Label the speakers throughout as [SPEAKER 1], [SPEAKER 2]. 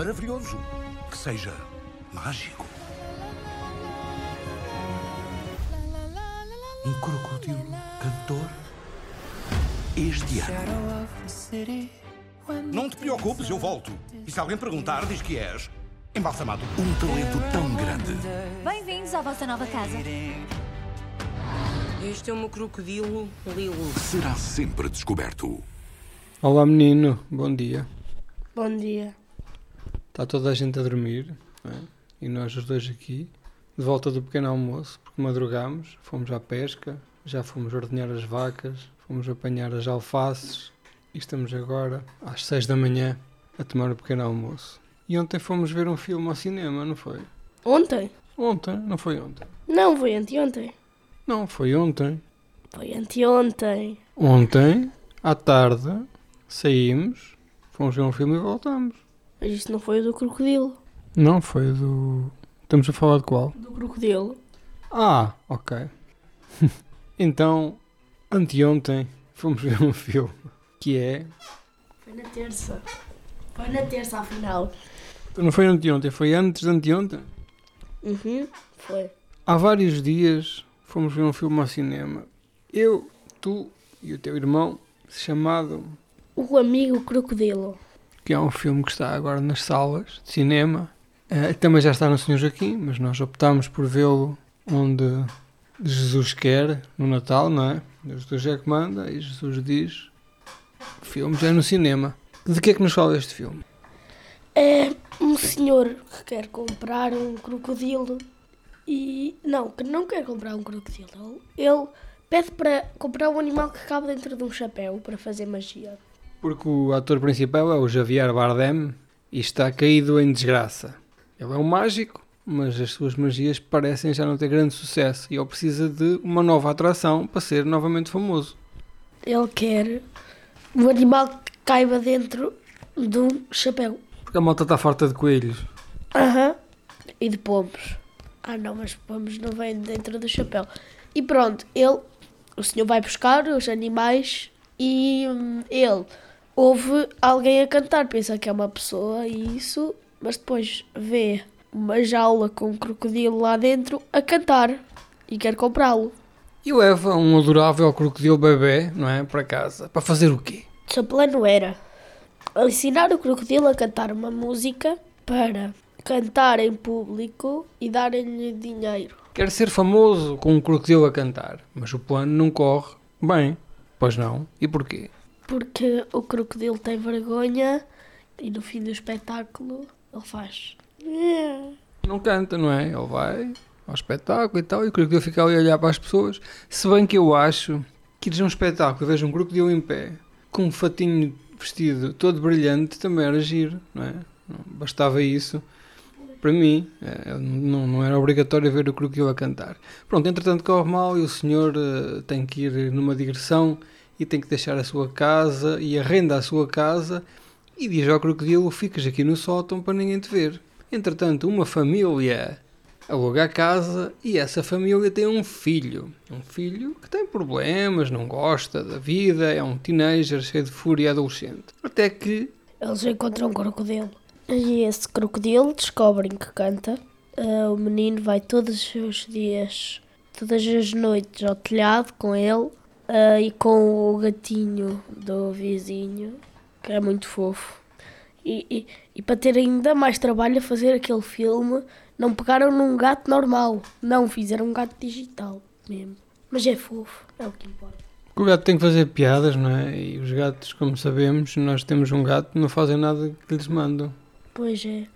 [SPEAKER 1] maravilhoso, que seja mágico. Um crocodilo cantor este ano. Não te preocupes, eu volto. E se alguém perguntar, diz que és embalsamado. Um talento tão grande.
[SPEAKER 2] Bem-vindos à vossa nova casa.
[SPEAKER 3] Este é o meu crocodilo Lilo.
[SPEAKER 1] Será sempre descoberto.
[SPEAKER 4] Olá menino, bom dia.
[SPEAKER 5] Bom dia.
[SPEAKER 4] Está toda a gente a dormir é? e nós os dois aqui, de volta do pequeno almoço, porque madrugámos, fomos à pesca, já fomos ordenhar as vacas, fomos apanhar as alfaces e estamos agora às seis da manhã a tomar o pequeno almoço. E ontem fomos ver um filme ao cinema, não foi?
[SPEAKER 5] Ontem?
[SPEAKER 4] Ontem, não foi ontem?
[SPEAKER 5] Não, foi anteontem.
[SPEAKER 4] Não, foi ontem.
[SPEAKER 5] Foi anteontem.
[SPEAKER 4] Ontem, à tarde, saímos, fomos ver um filme e voltamos.
[SPEAKER 5] Mas isto não foi o do crocodilo.
[SPEAKER 4] Não, foi do. Estamos a falar de qual?
[SPEAKER 5] Do crocodilo.
[SPEAKER 4] Ah, ok. então, anteontem fomos ver um filme que é.
[SPEAKER 5] Foi na terça. Foi na terça, afinal.
[SPEAKER 4] Não foi anteontem, foi antes de anteontem.
[SPEAKER 5] Uhum, foi.
[SPEAKER 4] Há vários dias fomos ver um filme ao cinema. Eu, tu e o teu irmão, chamado.
[SPEAKER 5] O amigo crocodilo.
[SPEAKER 4] Que é um filme que está agora nas salas de cinema. Eh, também já está no Senhor Joaquim, mas nós optámos por vê-lo onde Jesus quer, no Natal, não é? Jesus é que manda e Jesus diz: o filme já é no cinema. De que é que nos fala este filme?
[SPEAKER 5] É um senhor que quer comprar um crocodilo e. Não, que não quer comprar um crocodilo. Ele pede para comprar um animal que cabe dentro de um chapéu para fazer magia.
[SPEAKER 4] Porque o ator principal é o Javier Bardem e está caído em desgraça. Ele é um mágico, mas as suas magias parecem já não ter grande sucesso e ele precisa de uma nova atração para ser novamente famoso.
[SPEAKER 5] Ele quer um animal que caiba dentro de um chapéu.
[SPEAKER 4] Porque a malta está farta de coelhos.
[SPEAKER 5] Aham. E de pombos. Ah não, mas pombos não vêm dentro do chapéu. E pronto, ele, o senhor vai buscar os animais e hum, ele ouve alguém a cantar, pensa que é uma pessoa e isso, mas depois vê uma jaula com um crocodilo lá dentro a cantar e quer comprá-lo.
[SPEAKER 4] E leva um adorável crocodilo bebê, não é? Para casa. Para fazer o quê?
[SPEAKER 5] O seu plano era ensinar o crocodilo a cantar uma música para cantar em público e darem-lhe dinheiro.
[SPEAKER 4] Quer ser famoso com um crocodilo a cantar, mas o plano não corre bem. Pois não? E porquê?
[SPEAKER 5] Porque o crocodilo tem vergonha e no fim do espetáculo ele faz.
[SPEAKER 4] Não canta, não é? Ele vai ao espetáculo e tal, e o crocodilo fica ali a olhar para as pessoas. Se bem que eu acho que a um espetáculo e vejo um crocodilo em pé, com um fatinho vestido todo brilhante, também era giro, não é? Bastava isso. Para mim, é, não, não era obrigatório ver o crocodilo a cantar. Pronto, entretanto corre mal e o senhor uh, tem que ir numa digressão e tem que deixar a sua casa e arrenda a sua casa e diz ao crocodilo: Ficas aqui no sótão para ninguém te ver. Entretanto, uma família aluga a casa e essa família tem um filho. Um filho que tem problemas, não gosta da vida, é um teenager cheio de fúria adolescente. Até que.
[SPEAKER 5] Eles encontram um crocodilo. E esse crocodilo descobrem que canta. Uh, o menino vai todos os dias, todas as noites ao telhado com ele uh, e com o gatinho do vizinho, que é muito fofo. E, e, e, para ter ainda mais trabalho a fazer aquele filme, não pegaram num gato normal. Não, fizeram um gato digital mesmo. Mas é fofo, é o que importa.
[SPEAKER 4] O gato tem que fazer piadas, não é? E os gatos, como sabemos, nós temos um gato, não fazem nada que lhes mandam.
[SPEAKER 5] Pois é.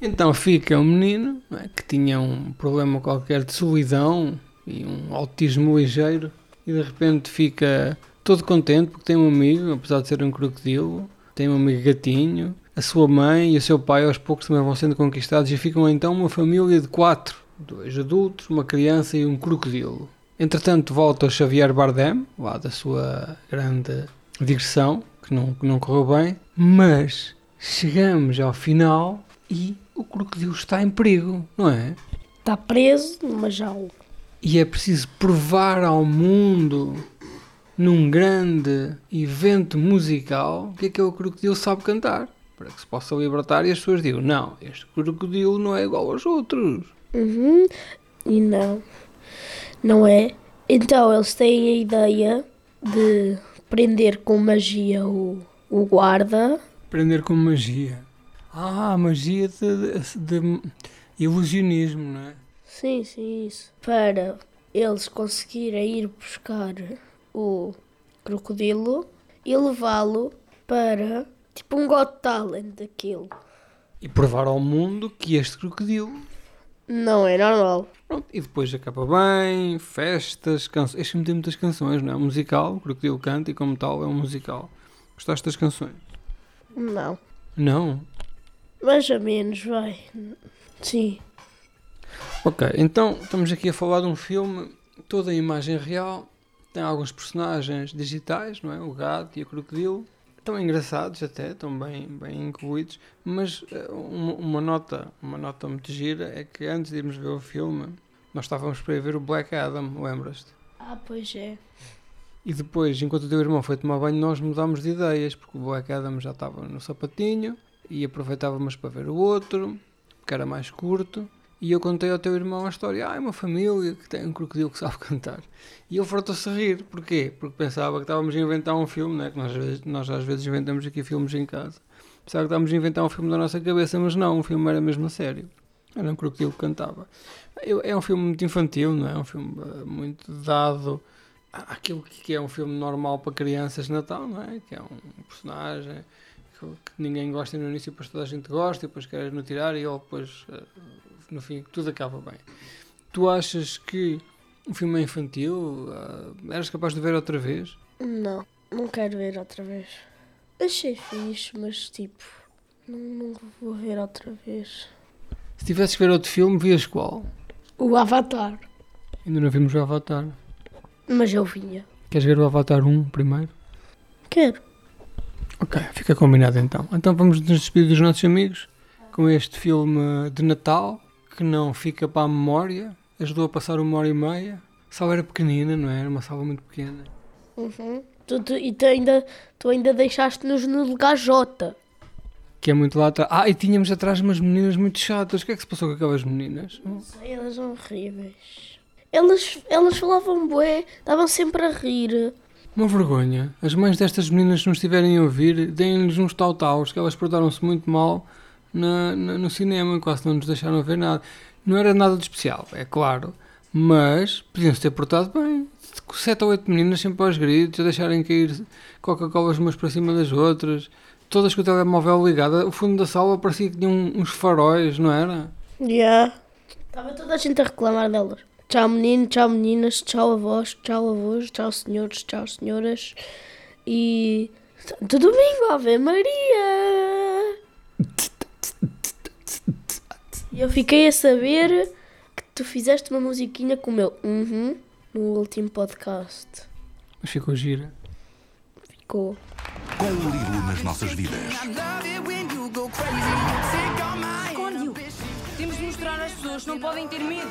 [SPEAKER 4] Então fica um menino é? que tinha um problema qualquer de solidão e um autismo ligeiro e de repente fica todo contente porque tem um amigo, apesar de ser um crocodilo, tem um amigo gatinho, a sua mãe e o seu pai aos poucos também vão sendo conquistados e ficam então uma família de quatro, dois adultos, uma criança e um crocodilo. Entretanto volta o Xavier Bardem, lá da sua grande digressão, que não, que não correu bem, mas chegamos ao final e o crocodilo está em perigo, não é?
[SPEAKER 5] Está preso numa jaula.
[SPEAKER 4] E é preciso provar ao mundo num grande evento musical, o que é que é o crocodilo sabe cantar? Para que se possa libertar e as pessoas digam: Não, este crocodilo não é igual aos outros.
[SPEAKER 5] Uhum. E não. Não é. Então eles têm a ideia de prender com magia o, o guarda.
[SPEAKER 4] Prender com magia. Ah, magia de, de, de ilusionismo, não é?
[SPEAKER 5] Sim, sim, isso. Para eles conseguirem ir buscar o crocodilo e levá-lo para tipo um Got Talent daquilo.
[SPEAKER 4] E provar ao mundo que este crocodilo
[SPEAKER 5] Não é normal.
[SPEAKER 4] Pronto, e depois acaba bem, festas, canções. Este filme tem muitas canções, não é? Um musical, o Crocodilo canta e, como tal, é um musical. Gostaste das canções?
[SPEAKER 5] Não.
[SPEAKER 4] Não?
[SPEAKER 5] Mais ou menos, vai. Sim.
[SPEAKER 4] Ok, então estamos aqui a falar de um filme, toda a imagem real, tem alguns personagens digitais, não é? O gato e o crocodilo. Estão engraçados até, estão bem, bem incluídos, mas eh, uma, uma nota, uma nota muito gira é que antes de irmos ver o filme, nós estávamos para ir ver o Black Adam, lembras-te?
[SPEAKER 5] Ah, pois é.
[SPEAKER 4] E depois, enquanto o teu irmão foi tomar banho, nós mudámos de ideias, porque o Black Adam já estava no sapatinho e aproveitávamos para ver o outro, que era mais curto. E eu contei ao teu irmão a história: ah, é uma família que tem um crocodilo que sabe cantar. E ele fartou-se a rir. Porquê? Porque pensava que estávamos a inventar um filme, né? que nós, nós às vezes inventamos aqui filmes em casa. Pensava que estávamos a inventar um filme da nossa cabeça, mas não, o filme era mesmo a sério. Era um crocodilo que cantava. É um filme muito infantil, não é? É um filme eh, muito dado àquilo que é um filme normal para crianças de Natal, não é? Que é um personagem que, que ninguém gosta no início, depois toda a gente gosta, e depois queres no tirar e ele depois, eh, no fim, tudo acaba bem. Tu achas que o filme é infantil? Ah, eras capaz de ver outra vez?
[SPEAKER 5] Não, não quero ver outra vez. Achei fixe, mas tipo, não, não vou ver outra vez.
[SPEAKER 4] Se tivesses que ver outro filme, vias qual?
[SPEAKER 5] O Avatar.
[SPEAKER 4] Ainda não vimos o Avatar.
[SPEAKER 5] Mas eu vinha.
[SPEAKER 4] Queres ver o Avatar 1 primeiro?
[SPEAKER 5] Quero.
[SPEAKER 4] Ok, fica combinado então. Então vamos nos despedir dos nossos amigos com este filme de Natal que não fica para a memória. Ajudou a passar uma hora e meia. A sala era pequenina, não é? Era uma sala muito pequena.
[SPEAKER 5] Uhum. Tu, tu- e tu ainda, tu ainda deixaste-nos no lugar J.
[SPEAKER 4] Que é muito lá atrás. Ah, e tínhamos atrás umas meninas muito chatas. O que é que se passou com aquelas meninas?
[SPEAKER 5] Sei, elas são horríveis. Elas, elas falavam bué, estavam sempre a rir.
[SPEAKER 4] Uma vergonha. As mães destas meninas, se nos estiverem a ouvir, deem-lhes uns tautaus, que elas portaram-se muito mal na, na- no cinema, quase não nos deixaram ver nada. Não era nada de especial, é claro, mas podiam-se ter portado bem. Com Sete ou oito meninas sempre aos gritos, a deixarem cair Coca-Colas umas para cima das outras, todas com o telemóvel ligado. O fundo da sala parecia que tinha um- uns faróis, não era?
[SPEAKER 5] Yeah. Estava toda a gente a reclamar delas. Tchau menino, tchau meninas, tchau avós, tchau avós, tchau senhores, tchau senhoras. E. Santo Domingo, Ave Maria! Eu fiquei a saber que tu fizeste uma musiquinha com o meu uhum no último podcast.
[SPEAKER 4] Mas ficou gira.
[SPEAKER 5] Ficou.
[SPEAKER 1] Com o Lilo nas nossas vidas.
[SPEAKER 3] Esconde-o. Temos de mostrar às pessoas, não podem ter medo.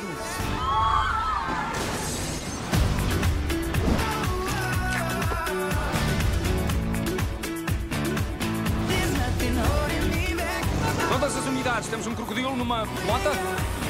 [SPEAKER 6] Todas as unidades, temos um crocodilo numa moto?